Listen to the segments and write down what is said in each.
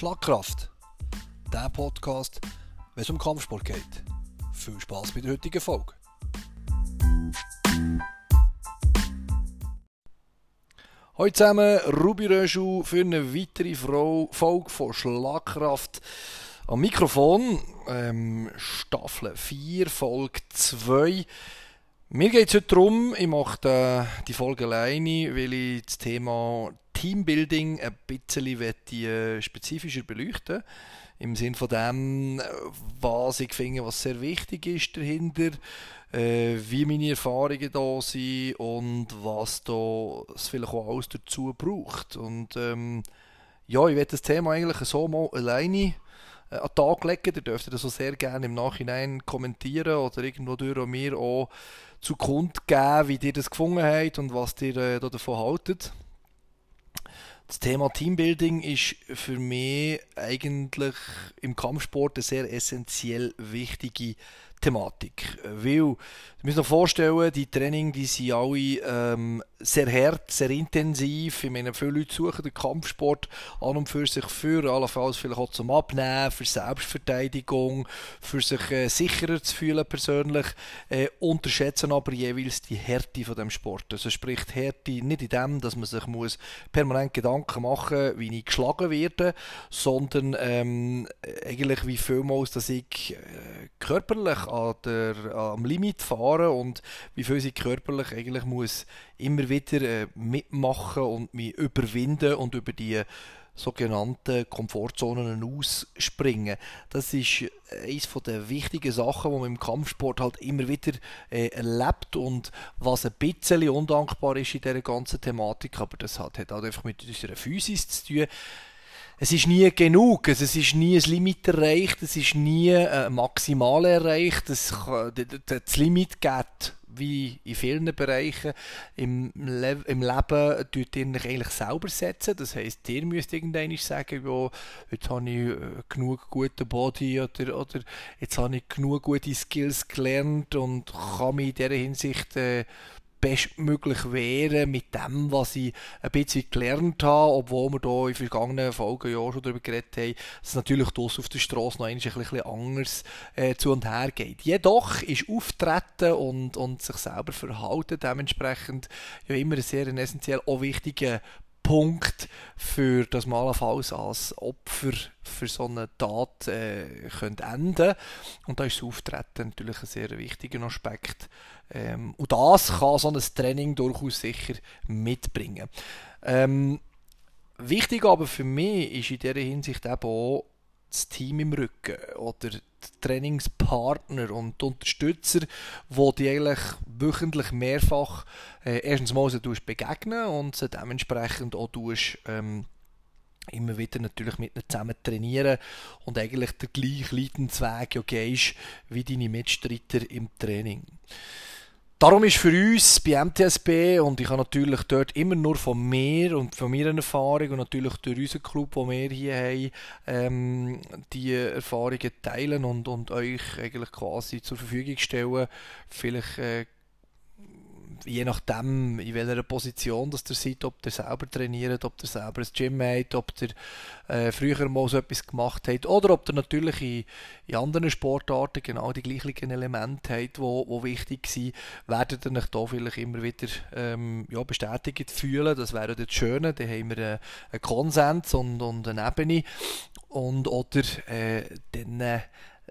Schlagkraft. Der Podcast, wenn es um Kampfsport geht. Viel Spaß bei der heutigen Folge. Hallo zusammen, Ruby Röschel für eine weitere Folge von Schlagkraft. Am Mikrofon, ähm, Staffel 4, Folge 2. Mir geht es heute darum, ich mache die Folge alleine, weil ich das Thema Teambuilding ein bisschen äh, spezifischer beleuchten Im Sinne von dem, was ich finde, was sehr wichtig ist dahinter, äh, wie meine Erfahrungen da sind und was da es vielleicht auch alles dazu braucht. Und ähm, ja, ich werde das Thema eigentlich so mal alleine äh, an den Tag legen. Ihr dürft das so sehr gerne im Nachhinein kommentieren oder irgendwo durch mir auch zu Kund geben, wie ihr das gefunden habt und was ihr äh, davon haltet. Das Thema Teambuilding ist für mich eigentlich im Kampfsport eine sehr essentiell wichtige Thematik. Weil, ich muss noch vorstellen, die Training, die sind alle ähm, sehr hart, sehr intensiv. Ich meine, viele Leute suchen den Kampfsport an und für sich für, allenfalls vielleicht auch zum Abnehmen, für Selbstverteidigung, für sich äh, sicherer zu fühlen persönlich, äh, unterschätzen aber jeweils die Härte von dem Sport. Also spricht Härte nicht in dem, dass man sich muss permanent Gedanken machen, wie ich geschlagen werde, sondern ähm, eigentlich wie vielmals, dass ich äh, körperlich an der, am Limit fahre und wie viel ich körperlich eigentlich muss immer wieder äh, mitmachen und mich überwinden und über die sogenannten Komfortzonen ausspringen. Das ist eines der wichtigen Sachen, die man im Kampfsport halt immer wieder äh, erlebt und was ein bisschen undankbar ist in dieser ganzen Thematik, aber das hat, hat halt einfach mit unserer Physis zu tun es ist nie genug, also es ist nie ein Limit erreicht, es ist nie ein Maximal erreicht, es, das Limit geht wie in vielen Bereichen im, Le im Leben tut ihr euch eigentlich selber setzen. Das heisst, ihr müsst irgendwann sagen, ja, jetzt habe ich äh, genug guten Body oder, oder jetzt habe ich genug gute Skills gelernt und kann mich in dieser Hinsicht äh, bestmöglich wehren mit dem, was ich ein bisschen gelernt habe, obwohl wir hier in vergangenen Folgen ja schon darüber geredet haben, dass es natürlich das auf der Straße noch ein bisschen anders äh, zu und her geht. Jedoch ist Auftreten und, und sich selber verhalten dementsprechend ja immer ein sehr essentiell auch wichtiger Punkt für das man allenfalls als Opfer für so eine Tat äh, könnte enden und da ist das Auftreten natürlich ein sehr wichtiger Aspekt ähm, und das kann so ein Training durchaus sicher mitbringen. Ähm, wichtig aber für mich ist in dieser Hinsicht eben auch das Team im Rücken oder die Trainingspartner und die Unterstützer, wo die eigentlich wöchentlich mehrfach äh, erstens mal sie begegnen und sie dementsprechend auch tust, ähm, immer wieder natürlich mit ihnen zusammen trainieren und eigentlich der gleiche Leidensweg ja gehst wie deine Mitstreiter im Training. Darum ist für uns bei MTSB, und ich habe natürlich dort immer nur von mir und von meiner Erfahrung und natürlich durch unseren Club, den wir hier haben, ähm, die Erfahrungen teilen und, und euch eigentlich quasi zur Verfügung stellen. Vielleicht äh, je nachdem, in welcher Position dass ihr seid, ob ihr selber trainiert, ob ihr selber ein Gym habt, ob ihr äh, früher mal so etwas gemacht habt oder ob ihr natürlich in, in anderen Sportarten genau die gleichen Elemente habt, die wo, wo wichtig sind, werdet ihr euch da vielleicht immer wieder ähm, ja, bestätigt fühlen. Das wäre das Schöne, da haben wir äh, einen Konsens und, und eine Ebene und oder äh, dann äh,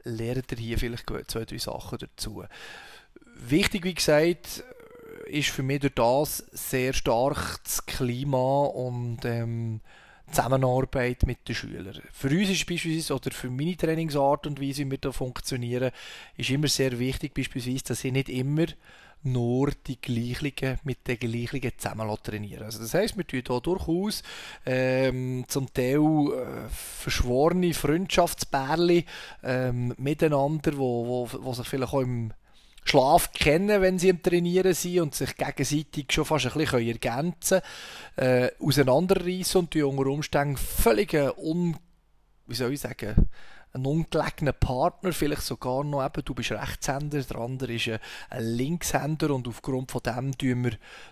lernt ihr hier vielleicht zwei, drei Sachen dazu. Wichtig, wie gesagt, ist für mich durch das sehr stark das Klima und ähm, Zusammenarbeit mit den Schülern. Für uns ist beispielsweise, oder für meine Trainingsart und Weise, wie wir da funktionieren, ist immer sehr wichtig, beispielsweise, dass ich nicht immer nur die gleichen mit den gleichen zusammen trainieren. Also das heisst, wir tun hier durchaus ähm, zum Teil äh, verschworene Freundschaftsbärli ähm, miteinander, wo, wo, wo sich vielleicht auch im Schlaf kennen, wenn sie im Trainieren sind und sich gegenseitig schon fast ein bisschen ergänzen können, äh, auseinanderreißen und die unter Umständen völlig un, wie soll ich sagen, einen ungelegener Partner, vielleicht sogar noch eben, du bist Rechtshänder, der andere ist ein, Linkshänder und aufgrund von dem tun wir,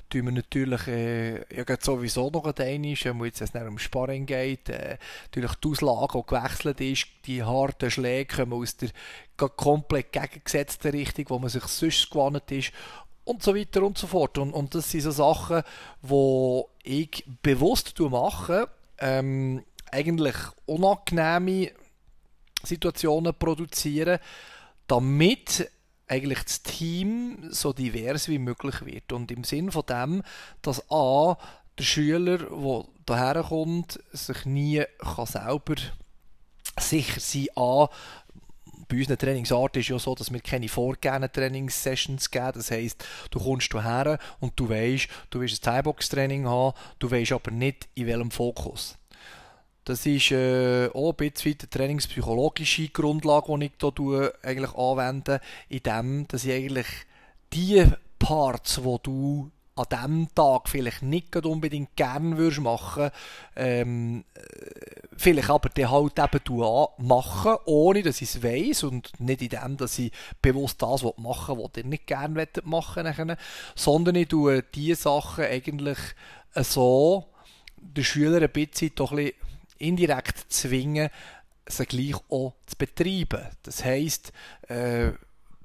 tun wir natürlich äh, ja, sowieso noch ein wenn es jetzt um Sparring geht, äh, natürlich die Auslage, die gewechselt ist, die harten Schläge kommen aus der komplett gegengesetzten Richtung, wo man sich sonst gewohnt ist und so weiter und so fort. Und, und das sind so Sachen, die ich bewusst mache, ähm, eigentlich unangenehme Situationen produzieren, damit eigentlich das Team so divers wie möglich wird. Und im Sinn von dem, dass A, der Schüler, der daher kommt, sich nie kann selber sicher sein kann, bei unserer Trainingsart ist ja so, dass wir keine vorgegebenen Trainingssessions geben. Das heisst, du kommst hierher und du weißt, du willst ein Thai-Box-Training haben, du weißt aber nicht, in welchem Fokus. Das ist äh, auch ein bisschen eine trainingspsychologische Grundlage, die ich hier eigentlich anwende, in dem, dass ich eigentlich die Parts, die du an diesem Tag vielleicht nicht unbedingt gerne würdest machen ähm, äh, vielleicht aber dann halt eben machen, ohne dass ich es weiss und nicht in dem, dass ich bewusst das machen will, was ich nicht gerne machen möchte, sondern ich tue diese Sachen eigentlich so den Schülern ein bisschen doch ein bisschen indirekt zwingen, sie gleich auch zu betreiben. Das heisst, äh,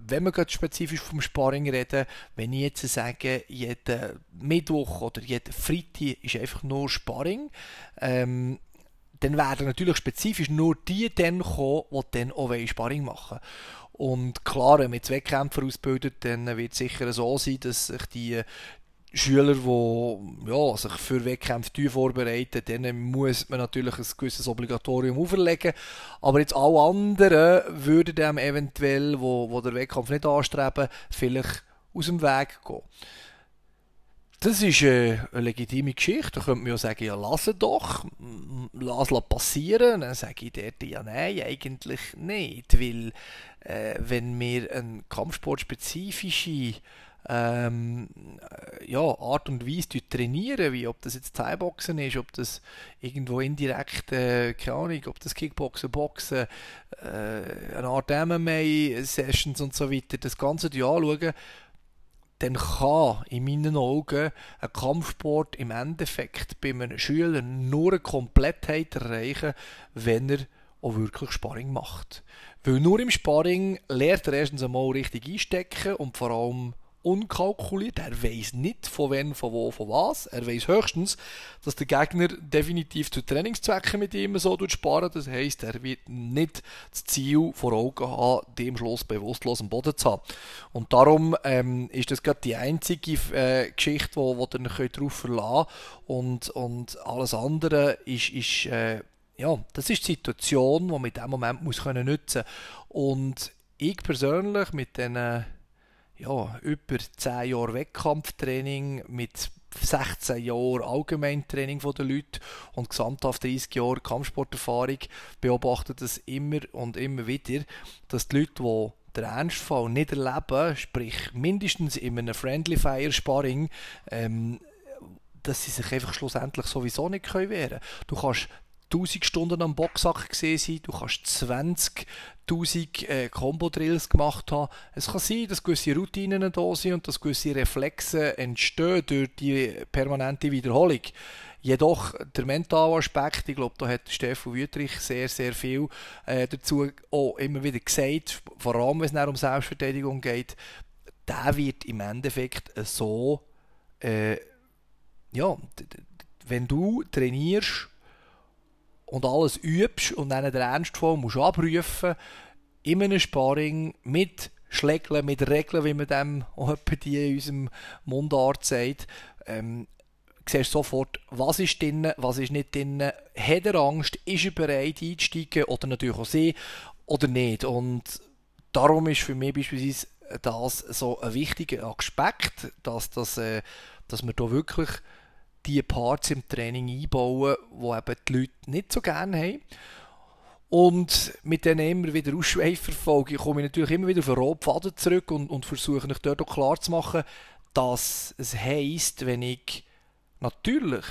wenn wir gerade spezifisch vom Sparring reden, wenn ich jetzt sage, jeden Mittwoch oder jeden Freitag ist einfach nur Sparring, ähm, dann werden natürlich spezifisch nur die dann kommen, die dann auch Sparring machen Und klar, wenn man jetzt Wettkämpfer ausbildet, dann wird es sicher so sein, dass sich die, Schüler, die ja, sich für Wettkämpfe vorbereiten, denen muss man natürlich ein gewisses Obligatorium auferlegen. Aber jetzt alle anderen würden dem eventuell, wo, wo der Wettkampf nicht anstreben, vielleicht aus dem Weg gehen. Das ist äh, eine legitime Geschichte. Da könnte man ja sagen, ja, lass doch, lass passieren. Dann sage ich dort, ja, nein, eigentlich nicht. Weil, äh, wenn wir eine kampfsportspezifische ähm, ja, Art und Weise trainieren, wie ob das jetzt Thai-Boxen ist, ob das irgendwo indirekt, äh, keine Ahnung, ob das Kickboxen, Boxen, äh, eine Art MMA-Sessions und so weiter, das Ganze anschauen, dann kann in meinen Augen ein Kampfsport im Endeffekt bei einem Schüler nur eine Komplettheit erreichen, wenn er auch wirklich Sparring macht. Weil nur im Sparring lernt er erstens einmal richtig einstecken und vor allem unkalkuliert. Er weiß nicht von wem, von wo, von was. Er weiß höchstens, dass der Gegner definitiv zu Trainingszwecken mit ihm so sparen. Das heißt, er wird nicht das Ziel vor Augen haben, dem Schluss bewusstlos am Boden zu haben. Und darum ähm, ist das gerade die einzige äh, Geschichte, wo, wo ihr darauf verlassen könnt. Und, und alles andere ist, ist äh, ja, das ist die Situation, die man in diesem Moment muss können nutzen Und ich persönlich mit diesen ja, über 10 Jahre Wettkampftraining mit 16 Jahren Allgemeintraining von den Leuten und gesamthaft 30 Jahre Kampfsporterfahrung beobachte das immer und immer wieder, dass die Leute, die den Ernstfall nicht erleben, sprich mindestens in einem Friendly Fire Sparring, ähm, dass sie sich einfach schlussendlich sowieso nicht können. Du kannst 1000 Stunden am Boxsack gesehen sein, du kannst 20.000 äh, Combo-Drills gemacht haben. Es kann sein, dass gewisse Routinen da sind und dass gewisse Reflexe entstehen durch die permanente Wiederholung. Jedoch der mentale Aspekt, ich glaube, da hat Stefan Wüttrich sehr, sehr viel äh, dazu auch immer wieder gesagt, vor allem wenn es um Selbstverteidigung geht, der wird im Endeffekt so, äh, ja, wenn du trainierst und alles übst und dann den Ernstfall musst abrufen, in einem Sparring mit Schlägeln, mit Regeln, wie man dem auch die in unserem Mundart sagt, ähm, siehst sofort, was ist drin, was ist nicht drin, hat er Angst, ist er bereit einzusteigen oder natürlich auch sie oder nicht. Und darum ist für mich beispielsweise das so ein wichtiger Aspekt, dass, das, äh, dass wir da wirklich die Parts im Training einbauen, die eben die Leute nicht so gerne haben. Und mit denen immer wieder Ausschweiferfolge komme ich natürlich immer wieder auf den roten zurück und, und versuche mich dort auch klar zu machen, dass es heisst, wenn ich natürlich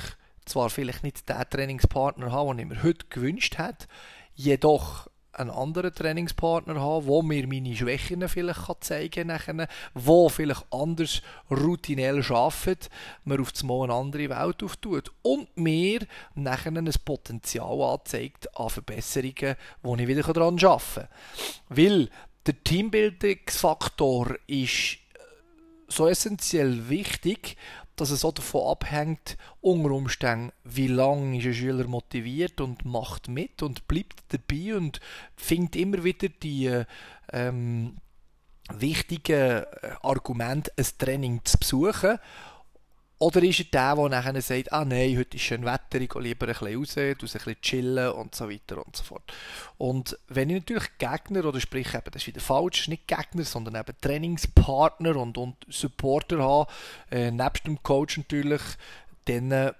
zwar vielleicht nicht den Trainingspartner habe, den ich mir heute gewünscht hätte, jedoch einen anderen Trainingspartner haben, wo mir meine Schwächen vielleicht zeigen kann, wo vielleicht anders routinell arbeitet, mir auf das Mal eine andere Welt auftut und mir nachher ein Potenzial anzeigt an Verbesserungen, wo ich wieder daran arbeiten kann. Weil der Teambildungsfaktor ist so essentiell wichtig, dass es auch davon abhängt, unter Umständen, wie lange ist ein Schüler motiviert und macht mit und bleibt dabei und findet immer wieder die ähm, wichtigen Argumente, ein Training zu besuchen oder ist er der, der nachher sagt, ah nein, heute ist schön Wetter, ich gehe lieber ein bisschen raus, ein bisschen chillen und so weiter und so fort. Und wenn ich natürlich Gegner, oder sprich eben, das ist wieder falsch, nicht Gegner, sondern eben Trainingspartner und, und Supporter habe, äh, nebst dem Coach natürlich, dann äh,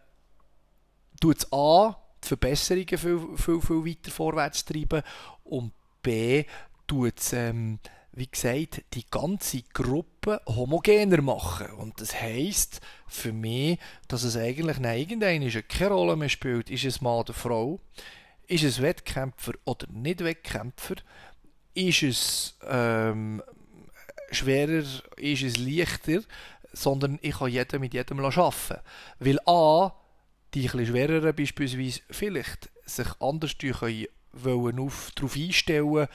tut es A, die Verbesserungen viel, viel, viel weiter vorwärts treiben und B, tut es ähm, wie gesagt, die ganze Gruppe homogener machen. Und das heisst für mich, dass es eigentlich irgendeine keine Rolle mehr spielt, ist es Mann oder Frau, ist es Wettkämpfer oder nicht Wettkämpfer, ist es ähm, schwerer, ist es leichter, sondern ich kann jeden mit jedem arbeiten. Weil A, die etwas schwereren beispielsweise vielleicht sich anders darauf einstellen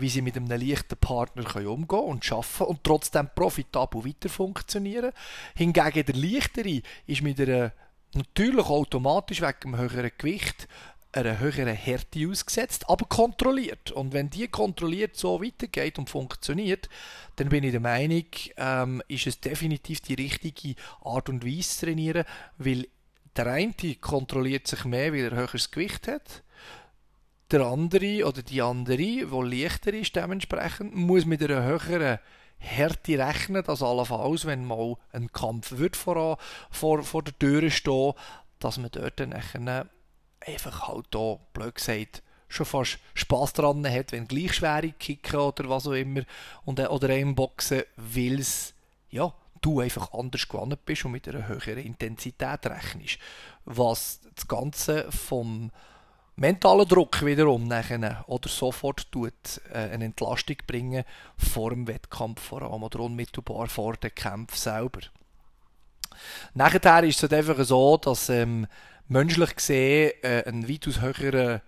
wie sie mit einem leichten Partner können umgehen und arbeiten und trotzdem profitabel weiter funktionieren. Hingegen der leichtere ist mit einer natürlich automatisch wegen dem höheren Gewicht einer höheren Härte ausgesetzt, aber kontrolliert. Und wenn die kontrolliert so weitergeht und funktioniert, dann bin ich der Meinung, ähm, ist es definitiv die richtige Art und Weise zu trainieren, weil der eine kontrolliert sich mehr, weil er höheres Gewicht hat der andere oder die andere, die leichter ist dementsprechend, muss mit einer höheren Härte rechnen, dass allenfalls, wenn mal ein Kampf wird vor, vor, vor der Tür stehen, dass man dort dann einfach halt da, blöd gesagt, schon fast Spass dran hat, wenn gleich schwere kicken oder was auch immer und, äh, oder einem boxen, weil ja, du einfach anders gewonnen bist und mit einer höheren Intensität rechnest. Was das Ganze vom mentaler Druck wiederum nachher, oder sofort tut äh, eine Entlastung bringen vor dem Wettkampf vor allem oder unmittelbar vor dem Kampf selber. Nachher ist es einfach so, dass ähm, menschlich gesehen äh, ein weitaus höherer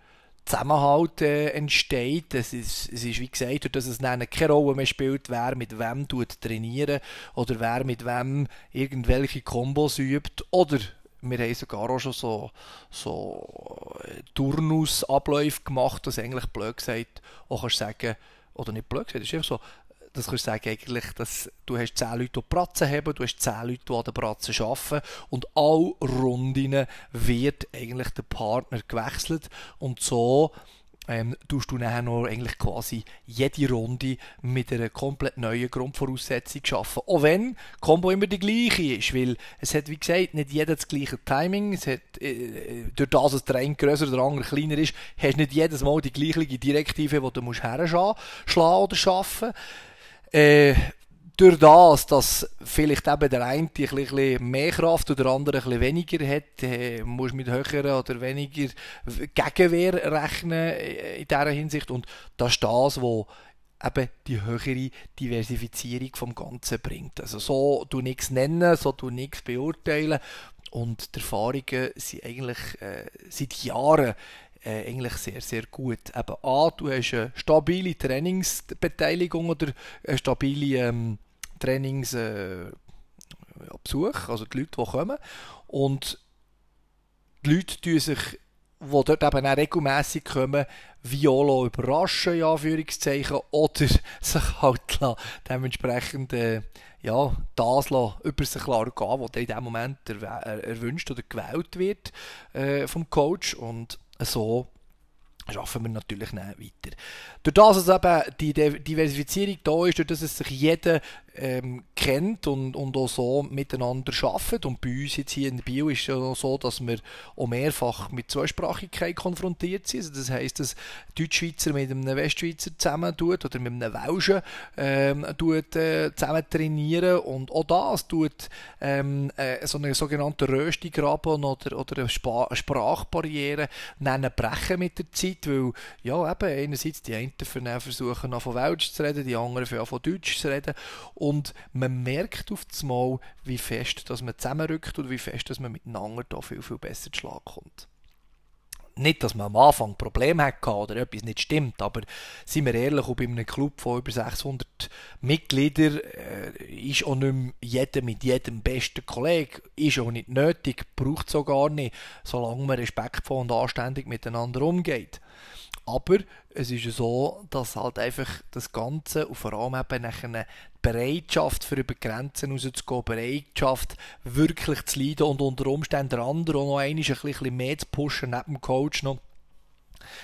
Zusammenhalt äh, entsteht. Es ist, es ist wie gesagt, dass es dann keine Rolle mehr spielt, wer mit wem tut trainieren oder wer mit wem irgendwelche Kombos übt oder wir haben sogar auch schon so, so äh, Turnusabläufe gemacht, dass eigentlich blöd gesagt auch kannst sagen, oder nicht blöd gesagt, es ist einfach so, das kannst du sagen eigentlich, dass du hast 10 Leute, die Pratzen haben, du hast 10 Leute, die an der Pratzen arbeiten und alle Runden wird eigentlich der Partner gewechselt und so ähm, tust du nachher noch eigentlich quasi jede Runde mit einer komplett neuen Grundvoraussetzung schaffen. Auch wenn Combo immer die gleiche ist, weil es hat, wie gesagt, nicht jeder das gleiche Timing. Es hat, äh, durch das, dass der eine grösser der andere kleiner ist, hast du nicht jedes Mal die gleiche Direktive, die du musst herschlagen oder schaffen. Äh, durch das, dass vielleicht eben der eine ein bisschen mehr Kraft oder der andere ein bisschen weniger hat, äh, muss mit höheren oder weniger Gegenwehr rechnen in dieser Hinsicht. Und das ist das, was eben die höhere Diversifizierung vom Ganzen bringt. Also so du nichts nennen, so du nichts beurteilen und die Erfahrungen sind eigentlich äh, seit Jahren äh, eigentlich sehr, sehr gut. Eben A, du hast eine stabile Trainingsbeteiligung oder eine stabile ähm, Trainings äh, Besuch, also die Leute, die kommen. Und die Leute tun sich, die dort eben auch regelmässig kommen, Viola überraschen, in Anführungszeichen, oder sich halt dementsprechend äh, ja, das lassen, über sich gehen, was in dem Moment erwünscht oder gewählt wird äh, vom Coach. Und so schaffen wir natürlich weiter. Durch das, dass eben die Diversifizierung da ist, durch dass es sich jeder ähm, kennt und, und auch so miteinander arbeitet. Und bei uns jetzt hier in Bio ist es ja so, dass wir auch mehrfach mit Zweisprachigkeit konfrontiert sind. Also das heisst, dass Deutschschweizer mit einem Westschweizer zusammen tut oder mit einem Welschen ähm, tut, äh, zusammen trainieren und auch das tut ähm, äh, so eine sogenannte Röstigraben oder, oder eine Sp Sprachbarriere nennen brechen mit der Zeit, weil ja eben einerseits die einen versuchen von Welsch zu reden, die anderen von Deutsch zu reden und man merkt auf das Mal, wie fest dass man zusammenrückt und wie fest dass man miteinander da viel, viel besser zu Schlag kommt nicht, dass man am Anfang Probleme hatte oder etwas nicht stimmt, aber seien wir ehrlich, auch bei einem Club von über 600 Mitgliedern äh, ist auch nicht mehr jeder mit jedem besten Kollegen, ist auch nicht nötig, braucht es auch gar nicht, solange man respektvoll und anständig miteinander umgeht. Aber es ist so, dass halt einfach das Ganze und vor allem eben eine Bereitschaft für über Grenzen rauszugehen, Bereitschaft wirklich zu leiden und unter Umständen der andere auch noch ein bisschen mehr zu pushen neben dem Coach noch,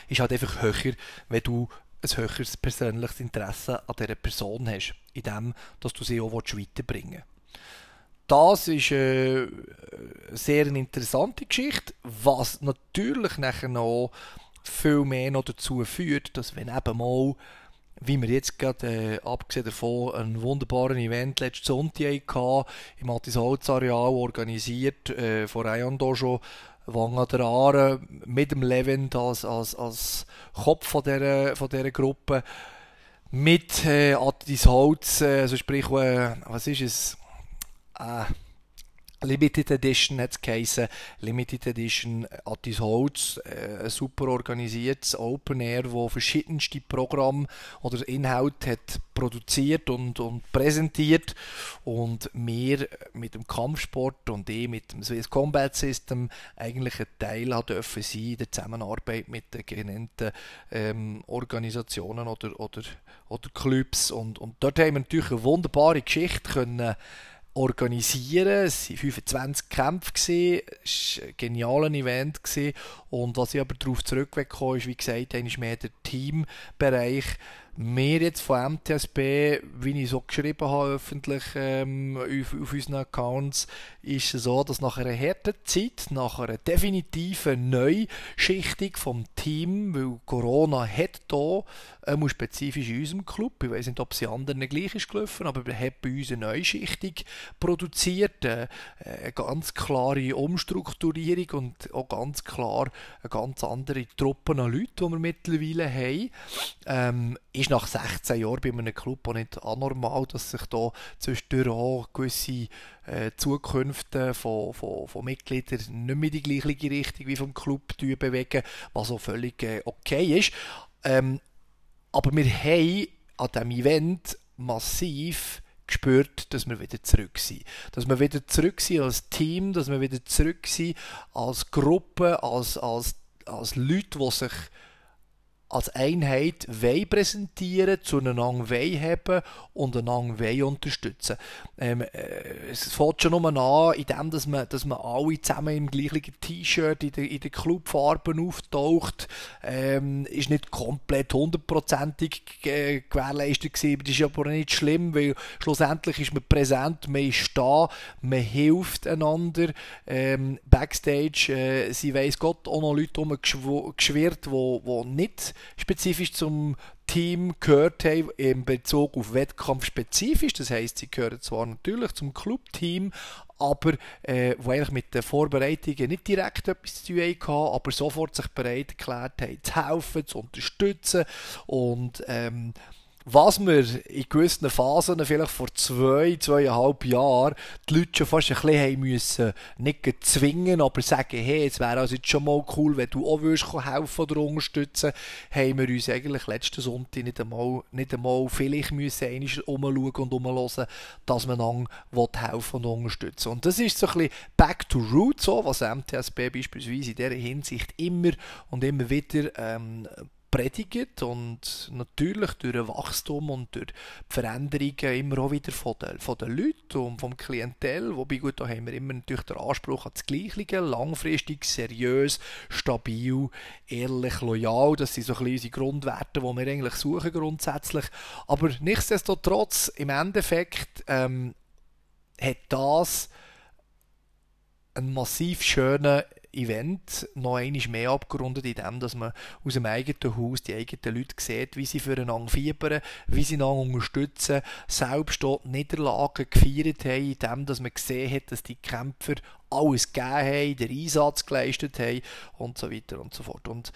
ist halt einfach höher, wenn du ein höheres persönliches Interesse an dieser Person hast, in dem, dass du sie auch weiterbringen willst. Das ist äh, eine sehr interessante Geschichte, was natürlich nachher noch viel mehr noch dazu führt, dass wenn eben mal, wie wir jetzt gerade, äh, abgesehen davon, einen wunderbaren Event letzten Sonntag hatten, im Matis Holz Areal organisiert, äh, von Rayon Dojo, Wanga der Aare, mit dem Levent als, als, als Kopf von dieser, von dieser Gruppe, mit äh, Atis Holz, äh, also sprich, äh, was ist es? Äh, Limited Edition hat es geheißen. Limited Edition Attis Holz, äh, ein super organisiertes Open Air, wo verschiedenste Programme oder Inhalte hat produziert und, und präsentiert. Und wir mit dem Kampfsport und ich mit dem Swiss Combat System eigentlich ein Teil dürfen sein in der Zusammenarbeit mit den genannten ähm, Organisationen oder, oder, oder Clubs. Und, und dort haben wir natürlich eine wunderbare Geschichte können organisieren. Es waren 25 Kämpfe, es war ein geniales Event. Und was ich aber darauf zurückgekommen ist, wie gesagt, ist mehr der Teambereich wir jetzt von MTSB, wie ich so geschrieben habe öffentlich ähm, auf, auf, unseren Accounts, ist es so, dass nach einer harten Zeit, nach einer definitiven Neuschichtung vom Team, weil Corona hat hier, äh, spezifisch in unserem Club, ich weiß nicht, ob es anderen gleich ist gelaufen, aber wir haben bei uns eine Neuschichtung produziert, äh, eine ganz klare Umstrukturierung und auch ganz klar eine ganz andere Truppe an Leuten, die wir mittlerweile haben. Ähm, ist nach 16 Jahren bei einem Club auch nicht anormal, dass sich da zwischendurch auch gewisse äh, Zukünfte von, von, von Mitgliedern nicht mehr in die gleiche Richtung wie vom Club bewegen, was auch völlig äh, okay ist. Ähm, aber wir haben an diesem Event massiv gespürt, dass wir wieder zurück sind. Dass wir wieder zurück sind als Team, dass wir wieder zurück sind als Gruppe, als, als, als Leute, die sich als Einheit wei präsentieren, zueinander wei haben und einander wei unterstützen. Ähm, äh, es fängt schon nur an, indem dass man, dass man alle zusammen im gleichen T-Shirt in den in Clubfarben auftaucht. Ähm, ist nicht komplett hundertprozentig gewährleistet gewesen, das ist aber nicht schlimm, weil schlussendlich ist man präsent, man ist da, man hilft einander. Ähm, Backstage, äh, sie weiss Gott auch noch Leute rumgeschwirrt, die nicht spezifisch zum Team gehört haben, in Bezug auf Wettkampf spezifisch. Das heißt, sie gehören zwar natürlich zum Clubteam, aber äh, wo eigentlich mit den Vorbereitungen nicht direkt etwas zu tun hatten, aber sofort sich bereit erklärt haben, zu helfen, zu unterstützen und ähm, was wir in gewissen Phasen, vielleicht vor zwei, zweieinhalb Jahren, die Leute schon fast ein bisschen haben müssen, nicht zwingen, aber sagen, hey, es wäre also jetzt schon mal cool, wenn du auch würdest helfen oder unterstützen, haben wir uns eigentlich letzten Sonntag nicht einmal, nicht einmal vielleicht müssen umschauen und umhören, dass man dann helfen und unterstützen. Und das ist so ein bisschen back to roots, so, was MTSB beispielsweise in dieser Hinsicht immer und immer wieder ähm, predigt und natürlich durch ein Wachstum und durch die Veränderungen immer auch wieder von den, von den Leuten und vom Klientel, wobei gut, da haben wir immer natürlich den Anspruch an das Gleiche, langfristig, seriös, stabil, ehrlich, loyal, das sind so ein bisschen unsere Grundwerte, die wir eigentlich suchen grundsätzlich, aber nichtsdestotrotz, im Endeffekt ähm, hat das einen massiv schönen Event noch einmal mehr abgerundet, indem dass man aus dem eigenen Haus die eigenen Leute sieht, wie sie füreinander fiebern, wie sie einander unterstützen, selbst dort Niederlagen gefeiert haben, indem dass man gesehen hat, dass die Kämpfer alles gegeben haben, den Einsatz geleistet haben und so weiter und so fort. Und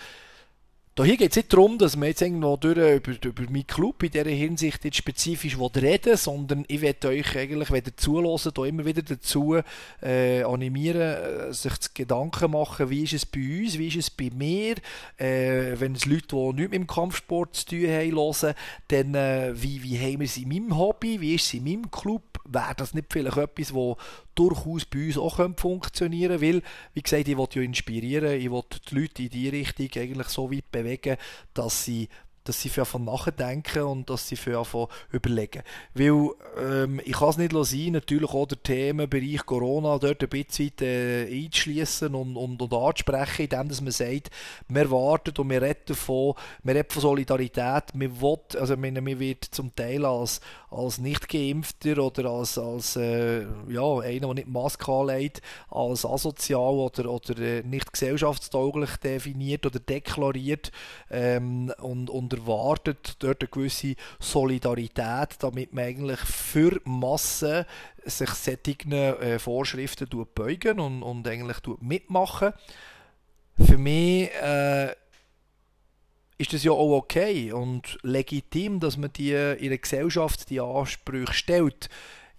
da hier geht es nicht darum, dass man jetzt irgendwo durch, über, über meinen Club in dieser Hinsicht jetzt spezifisch reden sondern ich werde euch eigentlich, wenn ihr zuhören, da immer wieder dazu äh, animieren, äh, sich Gedanken machen, wie ist es bei uns, wie ist es bei mir, äh, wenn es Leute, die nichts mit dem Kampfsport zu tun haben, hören, dann äh, wie, wie haben wir es in meinem Hobby, wie ist es in meinem Club, wäre das nicht vielleicht etwas, wo durchaus bei uns auch funktionieren könnte, weil, wie gesagt, ich will ja inspirieren, ich will die Leute in die Richtung eigentlich so weit bewegen, dass sie dass sie für nachdenken und dass sie für überlegen. Weil ähm, ich kann es nicht sein, natürlich auch der Themenbereich Corona dort ein bisschen äh, einzuschließen und, und, und anzusprechen, indem dass man sagt, wir warten und wir reden davon, wir reden von Solidarität, wir will, also meine, wir wird zum Teil als, als Nicht-Geimpfter oder als, als äh, ja, einer, der nicht Maske anlegt, als asozial oder, oder äh, nicht gesellschaftstauglich definiert oder deklariert ähm, und, und erwartet dort eine gewisse Solidarität, damit man eigentlich für Massen sich solchen äh, Vorschriften beugen und, und eigentlich mitmachen. Für mich äh, ist das ja auch okay und legitim, dass man die in der Gesellschaft die Ansprüche stellt.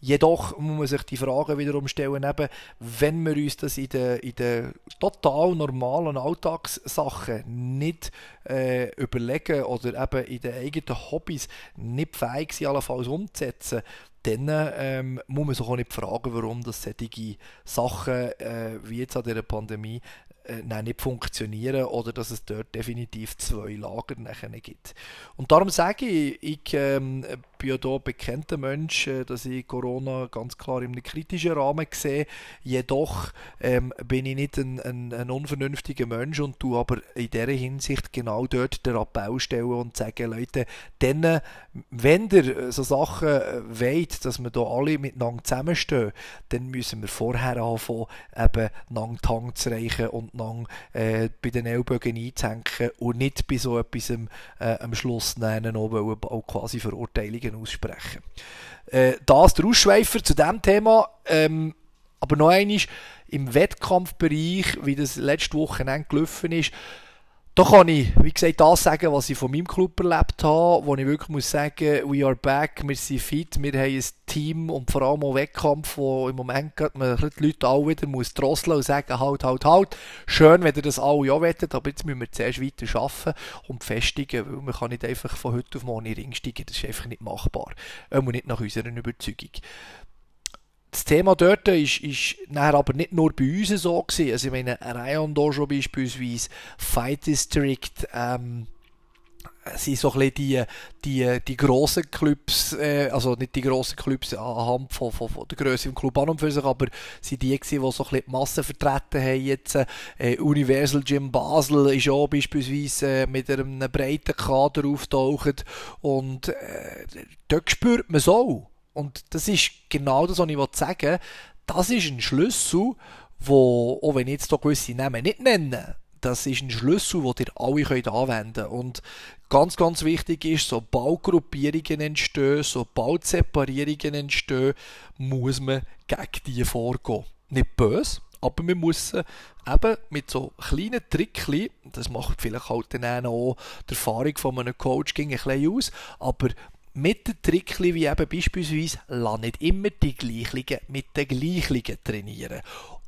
Jedoch muss man sich die Frage wiederum stellen, eben, wenn wir uns das in den, in den total normalen Alltagssachen nicht äh, überlegen oder eben in den eigenen Hobbys nicht fähig sind, allenfalls umzusetzen, dann ähm, muss man sich auch nicht fragen, warum das solche Sachen äh, wie jetzt an dieser Pandemie äh, nicht funktionieren oder dass es dort definitiv zwei Lager nachher gibt. Und darum sage ich, ich ähm, bin ja ein bekannter Mensch, äh, dass ich Corona ganz klar in einem kritischen Rahmen sehe. Jedoch ähm, bin ich nicht ein, ein, ein, unvernünftiger Mensch und tue aber in dieser Hinsicht genau dort den Appell stellen und sage, Leute, dann, wenn ihr so Sachen äh, wollt, dass wir da alle miteinander zusammenstehen, dann müssen wir vorher anfangen, eben die Hand zu reichen und lang äh, bei den Ellbogen einzuhängen und nicht bei so etwas äh, am Schluss nennen, auch quasi Verurteilungen aussprechen. Äh, das der Ausschweifer zu diesem Thema. Ähm, aber noch einmal, im Wettkampfbereich, wie das letzte Wochenende gelaufen ist, da kann ich, wie gesagt, das sagen, was ich von meinem Club erlebt habe, wo ich wirklich muss sagen, we are back, wir sind fit, wir haben ein Team und vor allem auch Wettkampf, wo im Moment gerade man die Leute alle wieder muss drosseln und sagen, halt, halt, halt. Schön, wenn ihr das alle auch wettet, aber jetzt müssen wir zuerst weiter arbeiten und festigen, weil man kann nicht einfach von heute auf morgen in den Ring steigen, das ist einfach nicht machbar. Immer nicht nach unserer Überzeugung das Thema dort ist, ist nachher aber nicht nur bei uns so gewesen. Also ich meine, Rayon Dojo beispielsweise, Fight District, ähm, sind so ein bisschen die, die, die grossen Clubs, äh, also nicht die grossen Clubs anhand von, von, von der Größe im Club an und für sich, aber sind die gewesen, die so ein bisschen die Masse vertreten haben jetzt. Äh, Universal Gym Basel ist auch beispielsweise äh, mit einem breiten Kader auftaucht und äh, dort spürt man es auch. Und das ist genau das, was ich sagen will. Das ist ein Schlüssel, wo, auch wenn ich jetzt hier gewisse Namen nicht nenne, das ist ein Schlüssel, den ihr alle könnt anwenden könnt. Und ganz, ganz wichtig ist, sobald Gruppierungen entstehen, sobald Separierungen entstehen, muss man gegen die vorgehen. Nicht böse, aber man muss eben mit so kleinen Trickchen, das macht vielleicht halt dann auch die Erfahrung von einem Coach ein bisschen aus, aber mit den Trickchen wie eben beispielsweise, lass nicht immer die gleichen mit den gleichen trainieren.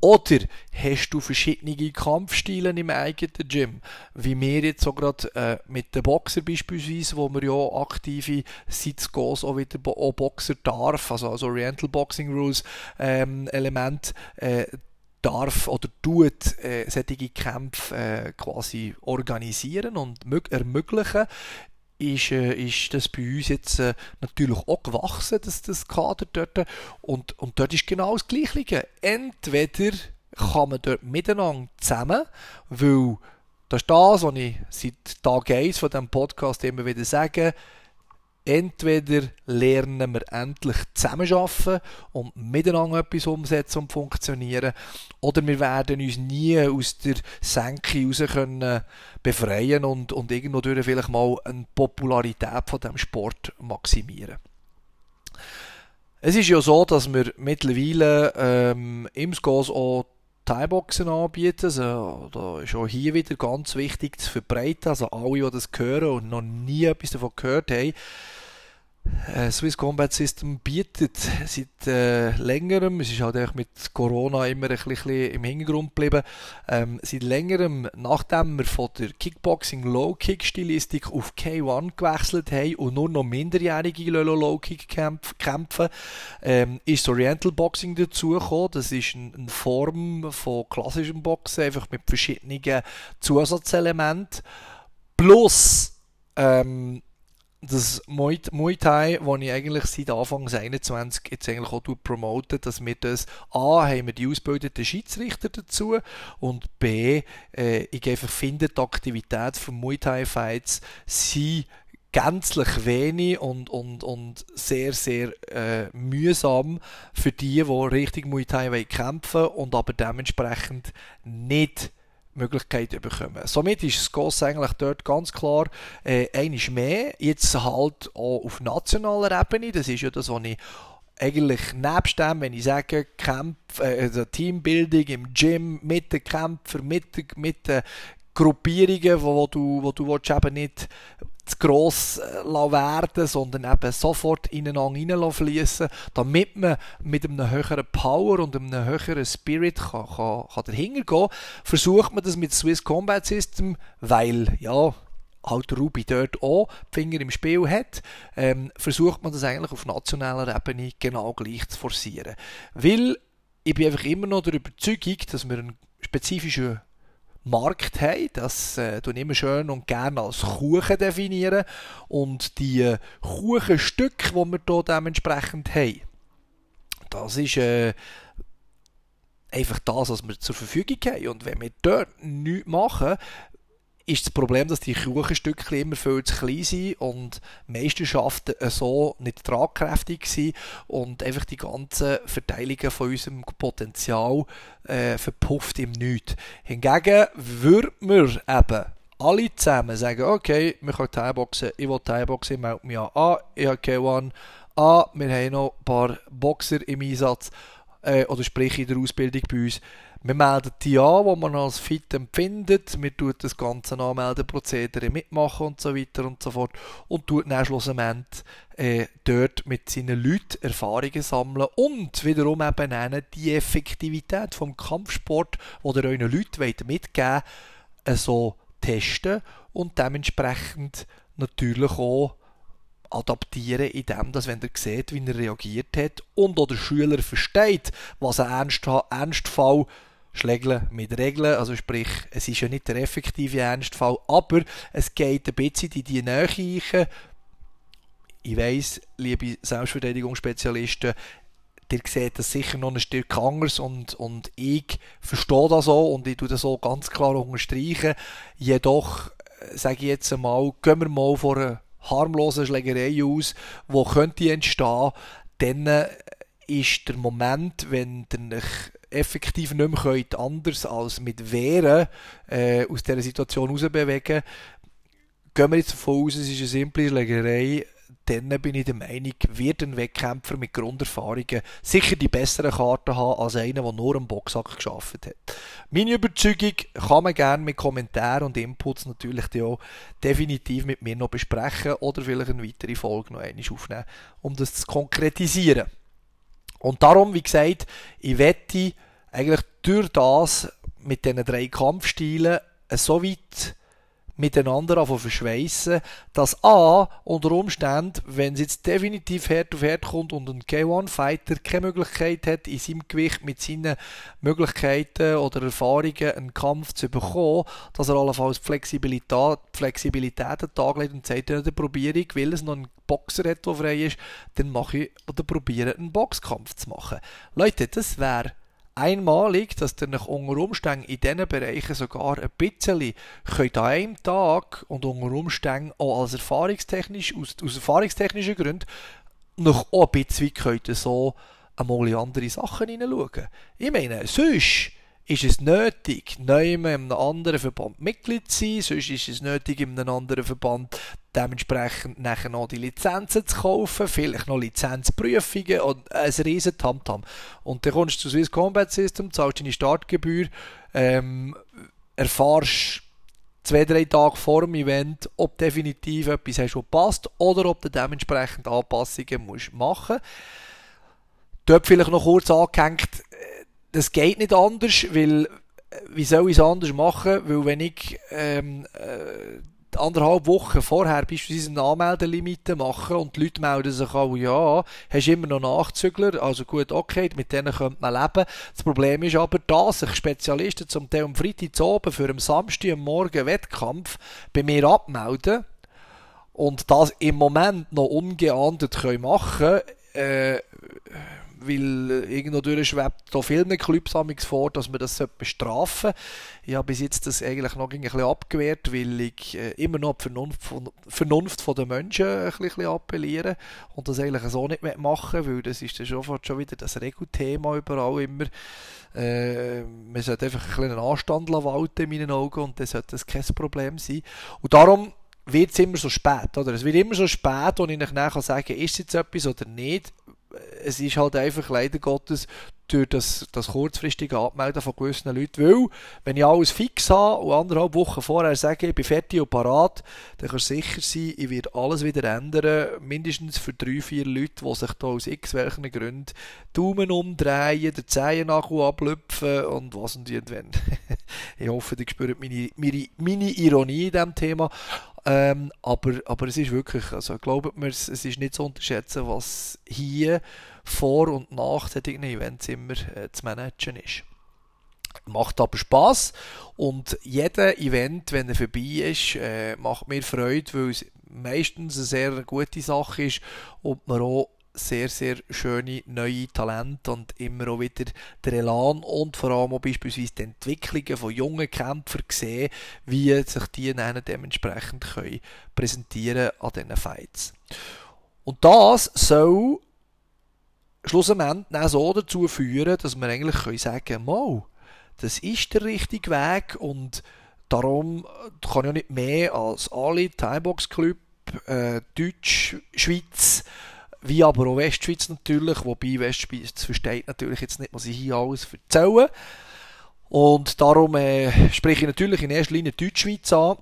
Oder hast du verschiedene Kampfstile im eigenen Gym? Wie wir jetzt so gerade äh, mit den Boxer beispielsweise, wo wir ja aktive Sitzgos auch wieder auch Boxer darf, also, also Oriental Boxing Rules ähm, Element, äh, darf oder tut äh, solche Kämpfe äh, quasi organisieren und ermöglichen, ist, äh, ist das bei uns jetzt äh, natürlich auch gewachsen, dass das Kader dort. Und, und dort ist genau das Gleiche. Entweder kann man dort miteinander zusammen, weil das ist das, was ich seit Tag 1 von diesem Podcast immer wieder sage, entweder lernen wir endlich zusammenarbeiten und miteinander etwas umsetzen und funktionieren, oder wir werden uns nie aus der Senke raus können befreien und, und irgendwo durch vielleicht mal eine Popularität von dem Sport maximieren. Es ist ja so, dass wir mittlerweile ähm, im SCOS auch Thai-Boxen anbieten. Also, da ist auch hier wieder ganz wichtig zu verbreiten. Also alle, die das hören und noch nie etwas davon gehört haben, Swiss Combat System bietet seit äh, längerem, es ist halt auch mit Corona immer ein bisschen im Hintergrund geblieben, ähm, seit längerem, nachdem wir von der Kickboxing Low Kick Stilistik auf K1 gewechselt haben und nur noch minderjährige Low Kick kämpfen, ähm, ist Oriental Boxing dazugekommen. Das ist eine, eine Form von klassischem Boxen, einfach mit verschiedenen Zusatzelementen. Plus ähm, das Muay, Muay Thai, das ich eigentlich seit Anfang 21 jetzt eigentlich auch promote, dass wir das A, haben wir die ausgebildeten Schiedsrichter dazu und B, äh, ich einfach finde, die Aktivität von Muay Thai Fights sind gänzlich wenig und, und, und sehr, sehr äh, mühsam für die, die richtig Muay Thai kämpfen und aber dementsprechend nicht Möglichkeit bekommen. Somit ist SCOS eigentlich dort ganz klar äh, einiges mehr. Jetzt halt auch auf nationaler Ebene. Das ist ja das, was ich eigentlich nebst dem, wenn ich sage, Kämpf, äh, also Teambuilding im Gym mit den Kämpfern, mit, mit den Gruppierungen, wo, du, wo du willst, eben nicht zu gross äh, werden, sondern eben sofort ineinander reinfließen, damit man mit einem höheren Power und einem höheren Spirit kann, kann, kann dahinter gehen versucht man das mit Swiss Combat System, weil, ja, halt Ruby dort auch die Finger im Spiel hat, ähm, versucht man das eigentlich auf nationaler Ebene genau gleich zu forcieren. Weil ich bin einfach immer noch der Überzeugung, dass wir einen spezifischen Markt haben. Das äh, tun immer schön und gerne als Kuchen definieren. Und die Kuchenstücke, die wir hier dementsprechend haben, das ist äh, einfach das, was wir zur Verfügung haben. Und wenn wir dort nichts machen, ist das Problem, dass die Kuchenstücke immer viel zu klein sind und Meisterschaften so nicht tragkräftig sind und einfach die ganzen Verteilungen von unserem Potenzial äh, verpufft im Nichts. Hingegen würde man eben alle zusammen sagen, okay, wir können Thai-Boxen, ich will Thai-Boxen, ich melde mich an, ah, ich habe K1, ah, wir haben noch ein paar Boxer im Einsatz, äh, oder sprich in der Ausbildung bei uns, wir melden die an, wo man als fit empfindet. Wir tun das ganze Anmeldeprozedere mitmachen und so weiter und so fort. Und tut dann schlussendlich äh, dort mit seinen Leuten Erfahrungen sammeln und wiederum eben die Effektivität vom Kampfsport, die ihr euren Leuten mitgeben wollt, äh, so testen und dementsprechend natürlich auch adaptieren, indem dass, wenn er sieht, wie er reagiert hat und oder der Schüler versteht, was ein Ernst Ernstfall Schlägeln mit Regeln, also sprich, es ist ja nicht der effektive Ernstfall, aber es geht ein bisschen in die Nähe. Ich weiss, liebe Selbstverteidigungsspezialisten, ihr seht das sicher noch ein Stück anders und, und ich verstehe das auch und ich tue das auch ganz klar unterstreichen. Jedoch, äh, sage ich jetzt einmal, gehen wir mal vor einer harmlosen Schlägerei aus, wo könnte entstehen, dann äh, ist der Moment, wenn ihr effektiv nicht mehr könnt, anders als mit Wehren äh, aus dieser Situation rausbewegen. Gehen wir jetzt davon aus, es ist eine simple Schlägerei, dann bin ich der Meinung, wird ein Wettkämpfer mit Grunderfahrungen sicher die besseren Karten haben als einer, der nur einen Boxsack geschafft hat. Meine Überzeugung kann man gerne mit Kommentaren und Inputs natürlich auch definitiv mit mir noch besprechen oder vielleicht eine weitere Folge noch aufnehmen, um das zu konkretisieren. Und darum, wie gesagt, ich wette eigentlich durch das mit diesen drei Kampfstilen so weit miteinander verschweissen, dass A, unter Umständen, wenn es jetzt definitiv Herd auf Herd kommt und ein K1-Fighter keine Möglichkeit hat, in seinem Gewicht mit seinen Möglichkeiten oder Erfahrungen einen Kampf zu bekommen, dass er allenfalls Flexibilität, Flexibilität an den Tag legt und sagt, dann probiere ich, weil es noch einen Boxer hat, der frei ist, dann mache ich oder probiere einen Boxkampf zu machen. Leute, das wäre einmalig, dass ihr nach unter Umständen in diesen Bereichen sogar ein bisschen könnt an einem Tag und unter Umständen auch als erfahrungstechnisch, aus, aus erfahrungstechnischen Gründen noch auch ein bisschen könnt so einmal in andere Sachen hineinschauen. Ich meine, sonst ist es nötig, neu in einem anderen Verband Mitglied zu sein, sonst ist es nötig, in einem anderen Verband dementsprechend nachher noch die Lizenzen zu kaufen, vielleicht noch Lizenzprüfungen und ein riesen Tamtam. Und dann kommst du zu Swiss Combat System, zahlst deine Startgebühr, ähm, erfahrst zwei, drei Tage vor dem Event, ob definitiv etwas hast, was passt oder ob du dementsprechend Anpassungen musst machen musst. Dort vielleicht noch kurz angehängt, das geht nicht anders, weil äh, wie soll ich es anders machen? Weil wenn ich ähm, äh, anderthalb Wochen vorher beispielsweise eine Anmeldelimite mache und die Leute melden sich auch, ja, hast immer noch Nachzügler, also gut, okay, mit denen könnte man leben. Das Problem ist aber, dass sich Spezialisten zum Teil am Freitag zu oben für am Samstag am Morgen Wettkampf bei mir abmelden und das im Moment noch ungeahndet können machen äh, weil irgendwo durchschwebt da vielen Clubs vor, dass man das bestrafen sollte. Ich habe bis jetzt das eigentlich noch ein bisschen abgewehrt, weil ich äh, immer noch die Vernunft von, Vernunft von den Menschen ein bisschen appelliere und das eigentlich so nicht machen weil das ist dann schon, schon wieder das Regelthema überall immer. Äh, man sollte einfach ein bisschen Anstand walten in meinen Augen und das sollte das kein Problem sein. Und darum wird es immer so spät, oder? Es wird immer so spät, und ich nachher sagen ist jetzt etwas oder nicht es ist halt einfach leider Gottes durch das, das kurzfristige Abmelden von gewissen Leuten, weil wenn ich alles fix habe und anderthalb Wochen vorher sage, ich bin fertig und parat, dann kannst du sicher sein, ich werde alles wieder ändern, mindestens für drei, vier Leute, die sich da aus x welchen Gründen Daumen umdrehen, der Zehennachel ablüpfen und was und wenn. ich hoffe, ihr spürt meine, meine, meine Ironie in diesem Thema. Ähm, aber, aber es ist wirklich, also glaubt mir, es, ist nicht zu unterschätzen, was hier vor und nach solchen Events immer äh, zu managen ist. Macht aber Spaß und jeder Event, wenn er vorbei ist, äh, macht mir Freude, weil es meistens eine sehr gute Sache ist und man auch sehr, sehr schöne neue Talente und immer auch wieder der Elan und vor allem auch beispielsweise die Entwicklungen von jungen Kämpfern sehen, wie sich die dann dementsprechend können präsentieren an diesen Fights. Und das soll schlussendlich auch so dazu führen, dass wir eigentlich können sagen können, das ist der richtige Weg und darum kann ich nicht mehr als alle Thai-Box Club, äh, Deutsch, Schweiz, wie aber auch Westschweiz natürlich, wobei Westschweiz versteht natürlich jetzt nicht, was ich hier alles erzähle. Und darum äh, spreche ich natürlich in erster Linie Deutschschweiz an.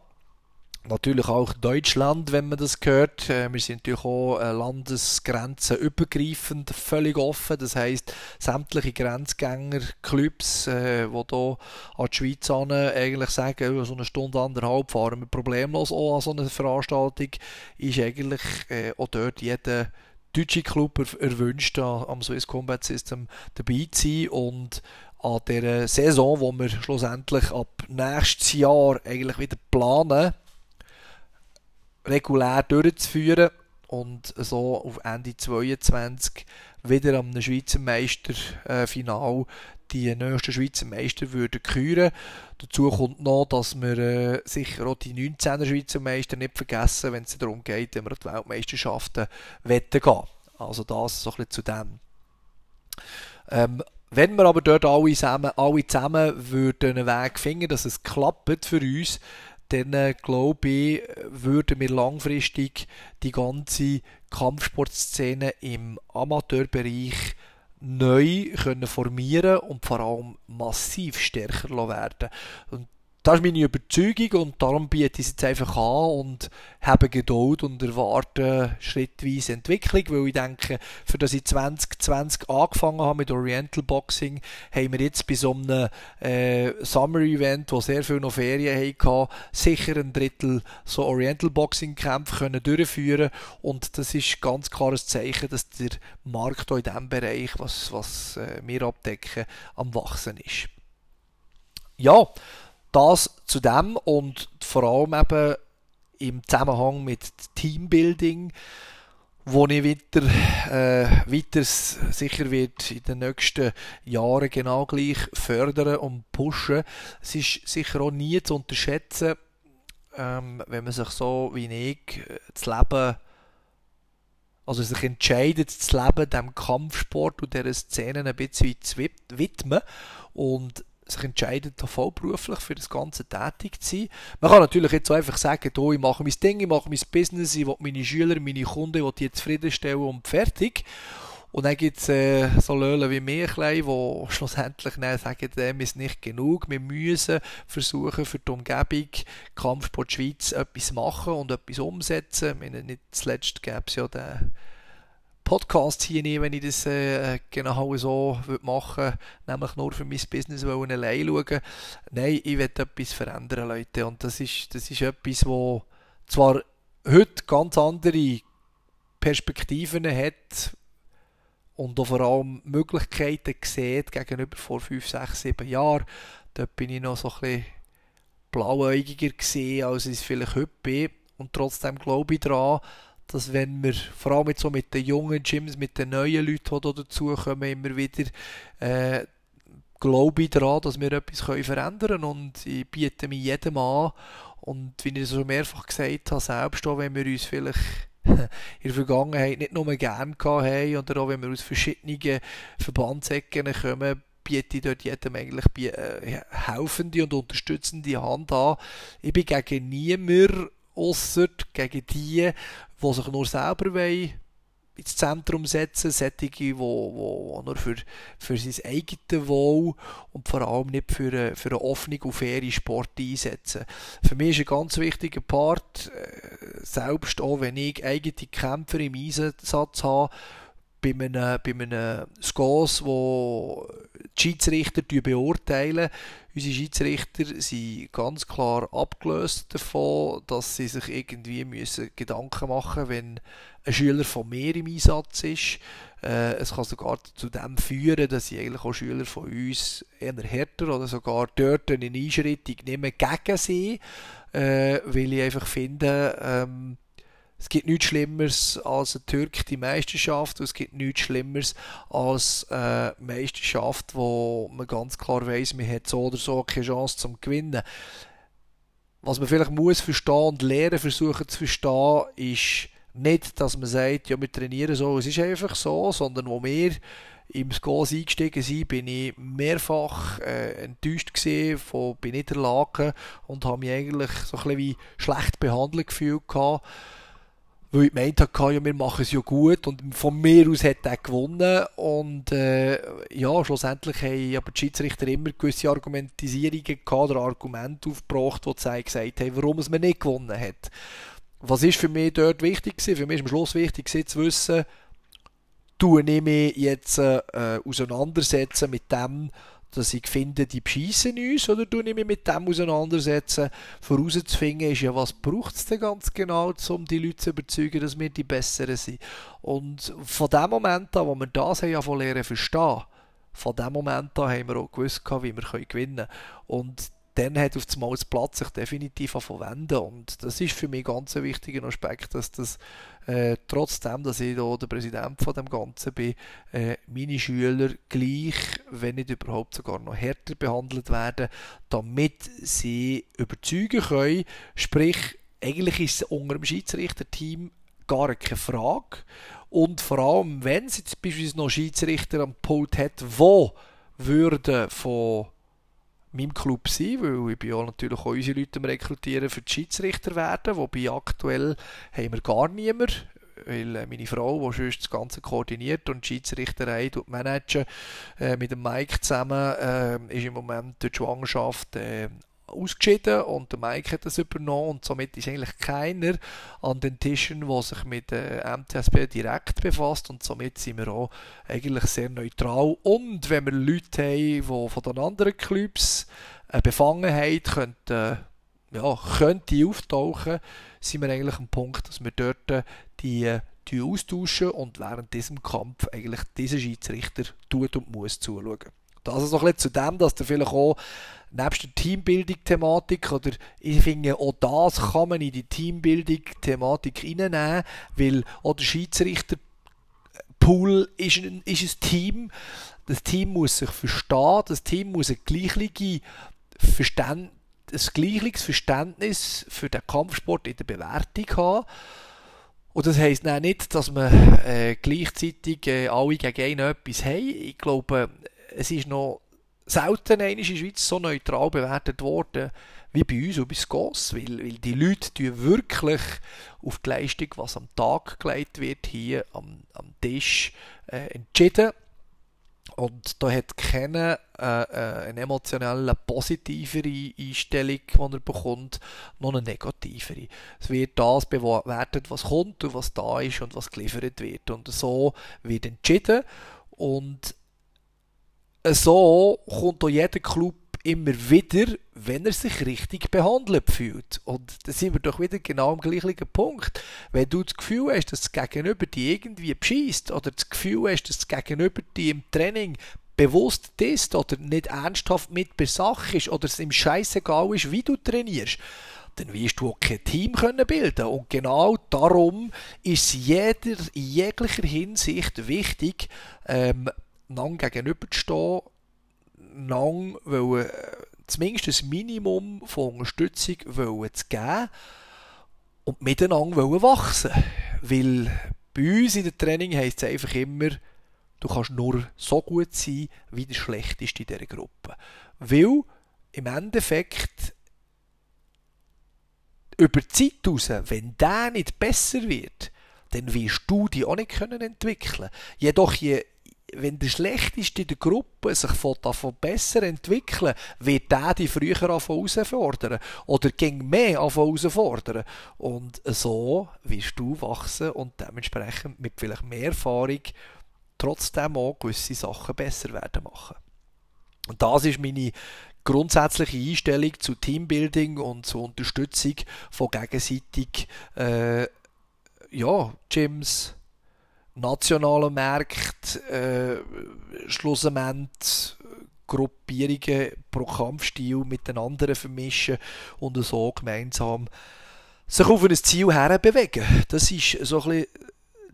Natürlich auch Deutschland, wenn man das hört. Äh, wir sind natürlich auch äh, landesgrenzen übergreifend völlig offen. Das heißt, sämtliche Grenzgänger, Clubs, äh, die hier an die Schweiz an, eigentlich sagen, so eine Stunde, anderthalb fahren wir problemlos auch an so eine Veranstaltung, ist eigentlich äh, auch dort jeder deutsche Club erwünscht, am Swiss Combat System dabei zu sein und an der Saison, wo wir schlussendlich ab nächstes Jahr eigentlich wieder planen, regulär durchzuführen und so auf Ende 2022 wieder am Schweizer Meisterfinal die nächsten Schweizer Meister würden küren. Dazu kommt noch, dass wir äh, sicher auch die 19er Schweizer Meister nicht vergessen, wenn es darum geht, wenn wir die Weltmeisterschaften wetten gehen. Also das so ein bisschen zu dem. Ähm, wenn wir aber dort alle zusammen, alle zusammen würden einen Weg finden, dass es klappt für uns, dann äh, glaube ich, würden wir langfristig die ganze Kampfsportszene im Amateurbereich neu können formieren und vor allem massiv stärker werden. Und das ist meine Überzeugung und darum biete ich es jetzt einfach an und habe Geduld und erwarte schrittweise Entwicklung, weil ich denke, für das ich 2020 angefangen habe mit Oriental Boxing, haben wir jetzt bei so einem äh, Summer Event, wo sehr viel noch Ferien hatten, sicher ein Drittel so Oriental Boxing Kämpfe können durchführen und das ist ganz klares Zeichen, dass der Markt auch in diesem Bereich, was, was äh, wir abdecken, am wachsen ist. Ja, das zu dem und vor allem eben im Zusammenhang mit Teambuilding, wo ich weiter, äh, weiter sicher wird in den nächsten Jahren genau gleich fördern und pushen. Es ist sicher auch nie zu unterschätzen, ähm, wenn man sich so wie ich äh, das Leben also sich entscheidet, das Leben dem Kampfsport und dieser Szene ein bisschen zu widmen und sich entscheidet, vollberuflich für das Ganze tätig zu sein. Man kann natürlich jetzt einfach sagen, oh, ich mache mein Ding, ich mache mein Business, ich will meine Schüler, meine Kunden, ich die zufriedenstellen und fertig. Und dann gibt es äh, so Löhne wie mir, die schlussendlich sagen, dem ist nicht genug. Wir müssen versuchen, für die Umgebung Kampfsport Schweiz etwas machen und etwas umsetzen. Ich meine, nicht zuletzt gäbe es ja den Podcast hier wenn ich das äh, genau so machen würde, nämlich nur für mein Business wollen allein schauen. Nein, ich will etwas verändern, Leute. Und das ist, das ist etwas, wo zwar heute ganz andere Perspektiven hat und auch vor allem Möglichkeiten sieht gegenüber vor 5, 6, 7 Jahren. Dort bin ich noch so ein bisschen blauäugiger gesehen, als ich es vielleicht heute bin. Und trotzdem glaube ich daran, dass wenn wir vor allem mit, so mit den jungen Gyms, mit den neuen Leuten, die dazukommen, immer wieder äh, glaube ich daran, dass wir etwas können verändern können und ich biete mich jedem an und wie ich es schon mehrfach gesagt habe, selbst auch wenn wir uns vielleicht in der Vergangenheit nicht nur gerne haben oder auch wenn wir aus verschiedenen Verbandsecken kommen, biete ich dort jedem eigentlich äh, helfende und unterstützende Hand an. Ich bin gegen niemanden außer gegen die, die sich nur selber wollen, ins Zentrum setzen, solche, die, wo nur für, für sein eigenes Wohl und vor allem nicht für, eine, für einen offenen und fairen Sport einsetzen. Für mich ist ein ganz wichtiger Part, äh, selbst auch wenn ich eigene Kämpfer im Einsatz habe, bei einem, bei einem SCOS, wo die Schiedsrichter beurteilen. Unsere Schiedsrichter sind ganz klar abgelöst davon, dass sie sich irgendwie müssen Gedanken machen müssen, wenn ein Schüler von mir im Einsatz ist. Äh, es kann sogar zu dem führen, dass sie eigentlich auch Schüler von uns eher härter oder sogar dort eine Einschrittung nehmen gegen sie, äh, weil ich einfach finde, ähm, es gibt nichts Schlimmeres als eine Türk die Meisterschaft und es gibt nichts Schlimmeres als eine Meisterschaft, wo man ganz klar weiß, man hat so oder so keine Chance zum Gewinnen. Was man vielleicht muss verstehen und lernen versuchen zu verstehen, ist nicht, dass man sagt, ja, wir trainieren so, es ist einfach so, sondern wo wir im Skos eingestiegen sind, bin ich mehrfach äh, enttäuscht gesehen von bei Niederlagen und habe mich eigentlich so ein bisschen wie schlecht behandelt gefühlt gehabt weil ich gemeint habe, ja, wir machen es ja gut und von mir aus hat er gewonnen und äh, ja, schlussendlich haben aber die Schiedsrichter immer gewisse Argumentisierungen gehabt oder Argumente aufgebracht, die gesagt haben, warum es man nicht gewonnen hat. Was ist für mich dort wichtig gewesen? Für mich ist am Schluss wichtig zu wissen, tue ich mich jetzt äh, auseinandersetzen mit dem, dass ich finde, die beschissen uns, oder tue ich mich mit dem auseinandersetzen, vorauszufinden, ist ja, was braucht es denn ganz genau, um die Leute zu überzeugen, dass wir die Besseren sind. Und von dem Moment an, wo wir das haben, von lernen verstehen, von dem Moment an haben wir auch gewusst, wie wir gewinnen können. Und dann hat auf einmal das Platz sich definitiv verwenden und das ist für mich ganz ein wichtiger Aspekt, dass das äh, trotzdem, dass ich da der Präsident von dem Ganzen bin, äh, meine Schüler gleich, wenn nicht überhaupt sogar noch härter behandelt werden, damit sie überzeugen können, sprich eigentlich ist es unter dem Schiedsrichterteam gar keine Frage. Und vor allem, wenn es jetzt beispielsweise noch Schiedsrichter am Pult hat, wo würde von meinem Club sein, weil ich bin ja natürlich auch unsere Leute rekrutieren für die Schiedsrichter werden, wobei aktuell haben wir gar niemanden, weil äh, meine Frau, die sonst das Ganze koordiniert und die Schiedsrichterei managen, äh, mit dem Mike zusammen, äh, ist im Moment durch die Schwangerschaft äh, ausgeschieden und der Mike hat das übernommen und somit ist eigentlich keiner an den Tischen, der sich mit der äh, MTSB direkt befasst und somit sind wir auch eigentlich sehr neutral und wenn wir Leute haben, die von den anderen Clubs eine Befangenheit könnte, ja, könnte auftauchen, sind wir eigentlich am Punkt, dass wir dort die die austauschen und während diesem Kampf eigentlich dieser Schiedsrichter tut und muss zuschauen. Also so ein bisschen zu dem, dass der vielleicht auch nebst der Teambildung-Thematik, oder ich finde, auch das kann man in die Teambildung-Thematik reinnehmen, weil auch der Schiedsrichter-Pool ist ein, ist ein Team. Das Team muss sich verstehen, das Team muss ein gleiches Verständnis, ein gleiches Verständnis für den Kampfsport in der Bewertung haben. Und das heisst nicht, dass wir äh, gleichzeitig äh, alle gegen einen etwas haben. Ich glaube, es ist noch selten in der Schweiz so neutral bewertet worden wie bei uns und bei SCOS, weil, weil die Leute wirklich auf die Leistung, was am Tag gelegt wird, hier am, am Tisch äh, entschieden. Und da hat keiner äh, äh, eine emotionelle positivere Einstellung, die er bekommt, noch eine negativere. Es wird das bewertet, was kommt und was da ist und was geliefert wird. Und so wird entschieden. Und so kommt auch jeder Club immer wieder, wenn er sich richtig behandelt fühlt. Und da sind wir doch wieder genau am gleichen Punkt. Wenn du das Gefühl hast, dass das Gegenüber die irgendwie beschießt oder das Gefühl hast, dass das Gegenüber die im Training bewusst ist oder nicht ernsthaft mit bei Sache ist oder es ihm scheißegal ist, wie du trainierst, dann wirst du auch kein Team können bilden Und genau darum ist jeder in jeglicher Hinsicht wichtig, ähm, einander gegenüberzustehen, einander wollen, äh, zumindest ein Minimum von Unterstützung wollen zu geben und miteinander wollen wachsen. Weil bei uns in der Training heisst es einfach immer, du kannst nur so gut sein, wie der Schlechteste in dieser Gruppe. Weil im Endeffekt über die Zeit raus, wenn der nicht besser wird, dann wirst du dich auch nicht können entwickeln. Jedoch je wenn der Schlechteste in der Gruppe sich davon besser entwickeln wird der die früher herausfordern oder ging mehr herausfordern. Und so wirst du wachsen und dementsprechend mit vielleicht mehr Erfahrung trotzdem auch gewisse Sachen besser werden machen. Und das ist meine grundsätzliche Einstellung zu Teambuilding und zur Unterstützung von gegenseitig äh, ja, Gyms, nationalen Märkten äh, schlussendlich Gruppierungen pro Kampfstil mit den anderen vermischen und so gemeinsam sich auf ein Ziel her bewegen. Das ist so ein bisschen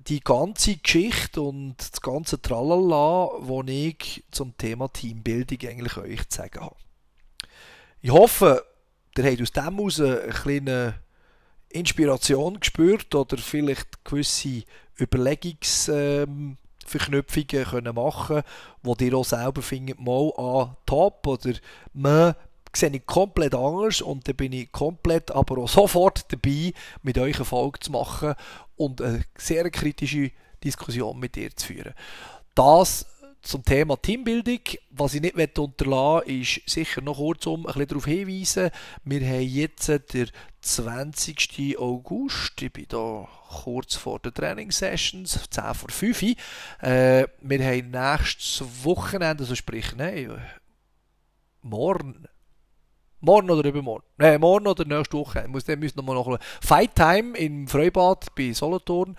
die ganze Geschichte und das ganze Tralala, was ich zum Thema Teambuilding eigentlich euch zu sagen habe. Ich hoffe, ihr habt aus dem heraus eine kleine Inspiration gespürt oder vielleicht gewisse Überlegungsverknüpfungen ähm, können machen wo ihr auch selber findet, mal an top oder man sehe ich komplett anders und dann bin ich komplett aber auch sofort dabei, mit euch eine Folge zu machen und eine sehr kritische Diskussion mit dir zu führen. Das zum Thema Teambuilding. Was ich nicht unterlassen ist sicher noch kurz um ein bisschen darauf hinweisen. Wir haben jetzt den 20. August. Ich bin da kurz vor den Trainingssessions, 10 vor 5 äh, Wir haben nächstes Wochenende, also sprich, nein, morgen, Morgen oder übermorgen. Nein, morgen oder nächste Woche. Ich muss, dann müssen wir noch Fight Time im Freibad bei Solothurn,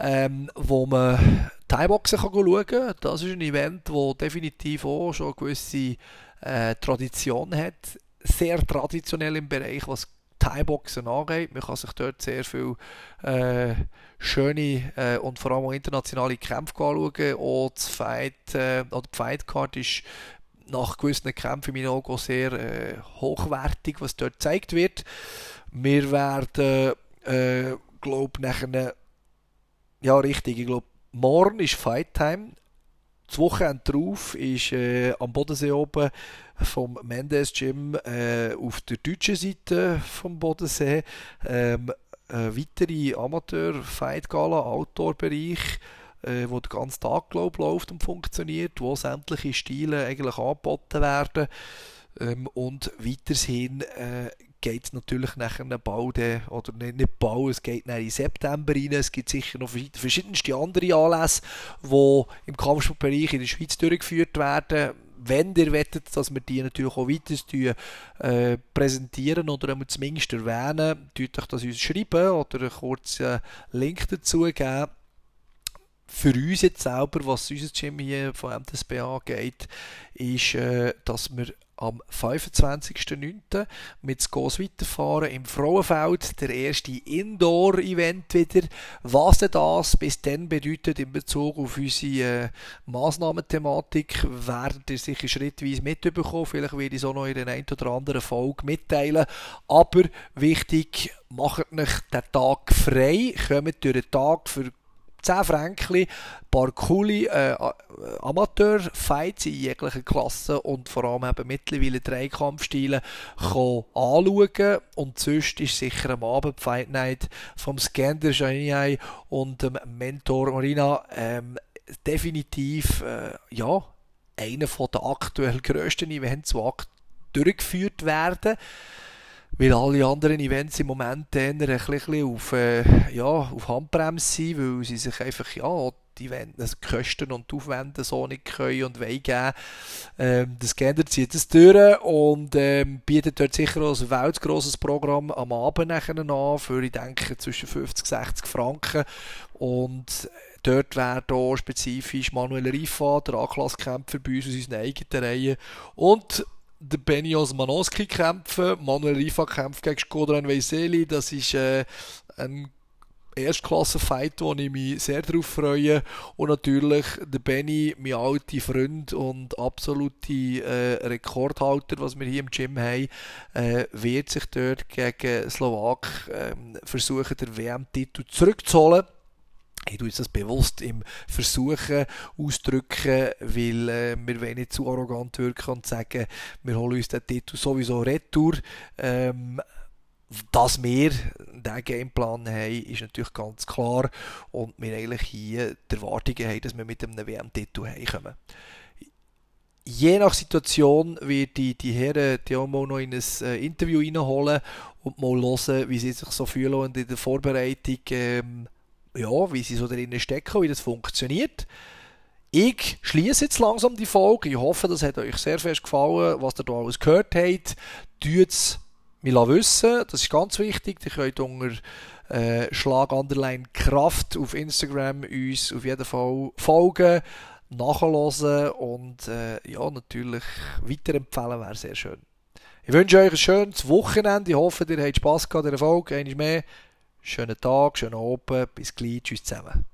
ähm, wo man Thai-Boxen schauen kann. Das ist ein Event, das definitiv auch schon eine gewisse äh, Tradition hat. Sehr traditionell im Bereich, was Thai-Boxen angeht. Man kann sich dort sehr viel äh, schöne äh, und vor allem auch internationale Kämpfe anschauen. Auch das Fight, äh, oder die Fight Card ist nach gewissen Kämpfen in meinen Augen sehr äh, hochwertig, was dort gezeigt wird. Wir werden, äh, glaube nachher, ja richtig, ich glaube, morgen ist Fight Time. Das Wochenende drauf ist äh, am Bodensee oben vom Mendes Gym äh, auf der deutschen Seite vom Bodensee ähm, eine weitere Amateur-Fight-Gala, Outdoor-Bereich äh, wo der ganze Tag glaub, läuft und funktioniert, wo sämtliche Stile eigentlich angeboten werden. Ähm, und weiterhin äh, geht es natürlich nachher bald, äh, oder nicht, nicht bald, es geht in September rein. Es gibt sicher noch verschiedenste andere Anlässe, die im Kampfsportbereich in der Schweiz durchgeführt werden. Wenn ihr wettet, dass wir die natürlich auch weiter äh, präsentieren oder zumindest erwähnen, tut euch das uns schreiben oder einen kurzen Link dazu geben für uns jetzt selber, was unser Gym hier von MTSB angeht, ist, äh, dass wir am 25.09. mit Skos weiterfahren im Frauenfeld, der erste Indoor-Event wieder. Was denn das bis dann bedeutet in Bezug auf unsere äh, Massnahmenthematik, werdet ihr sicher schrittweise mitbekommen. Vielleicht werde ich es auch noch in der einen oder anderen Folge mitteilen. Aber wichtig, macht euch den Tag frei, kommt durch den Tag für 10 Franken, paar coole äh, Amateur-Fights in jeglicher Klasse und vor allem eben mittlerweile Dreikampfstile anschauen. Und sonst ist sicher am Abend Fight Night vom Skander Janiai und dem Mentor Marina ähm, definitiv äh, ja, einer der aktuell grössten Events, die durchgeführt werden weil alle anderen Events im Moment eher ein bisschen auf, äh, ja, auf Handbremse sind, weil sie sich einfach ja, die Event, also Kosten und Aufwände so nicht können und wollen geben. Ähm, das Gender zieht es durch und ähm, bietet dort sicher auch ein weltgrosses Programm am Abend nachher an für, ich denke, zwischen 50 und 60 Franken und Dort wäre hier spezifisch Manuel Rifa, der A-Klasse-Kämpfer bei uns aus unseren eigenen Reihen. Und der Benny Osmanowski kämpfen. Manuel Rifa kämpft gegen Skodran Weiseli. Das ist äh, ein Erstklasse-Fight, wo ich mich sehr darauf freue. Und natürlich der Benny, mein alter Freund und absolute äh, Rekordhalter, was wir hier im Gym haben, äh, wird sich dort gegen Slowak äh, versuchen, den WM-Titel zurückzuholen ich tue das bewusst im Versuchen ausdrücken, weil äh, wir wollen nicht zu arrogant wirken und sagen, wir holen uns den Titel sowieso retour. Ähm, dass wir diesen Gameplan haben, ist natürlich ganz klar und wir eigentlich hier die Erwartungen haben, dass wir mit einem WM-Titel heimkommen. Je nach Situation wird die, die Herren die auch mal noch in ein äh, Interview reinholen und mal hören, wie sie sich so fühlen und in der Vorbereitung ähm, ja, wie sie so drinnen stecken, wie das funktioniert. Ich schließe jetzt langsam die Folge. Ich hoffe, das hat euch sehr fest gefallen, was ihr da alles gehört habt. Tut es mir wissen, das ist ganz wichtig. Ihr könnt unter äh, Schlag Underline Kraft auf Instagram uns auf jeden Fall folgen, nachhören und äh, ja, natürlich weiterempfehlen wäre sehr schön. Ich wünsche euch ein schönes Wochenende. Ich hoffe, ihr habt Spass gehabt der Folge. Einmal mehr. Schönen Tag, schönen Abend, bis gleich, tschüss zusammen.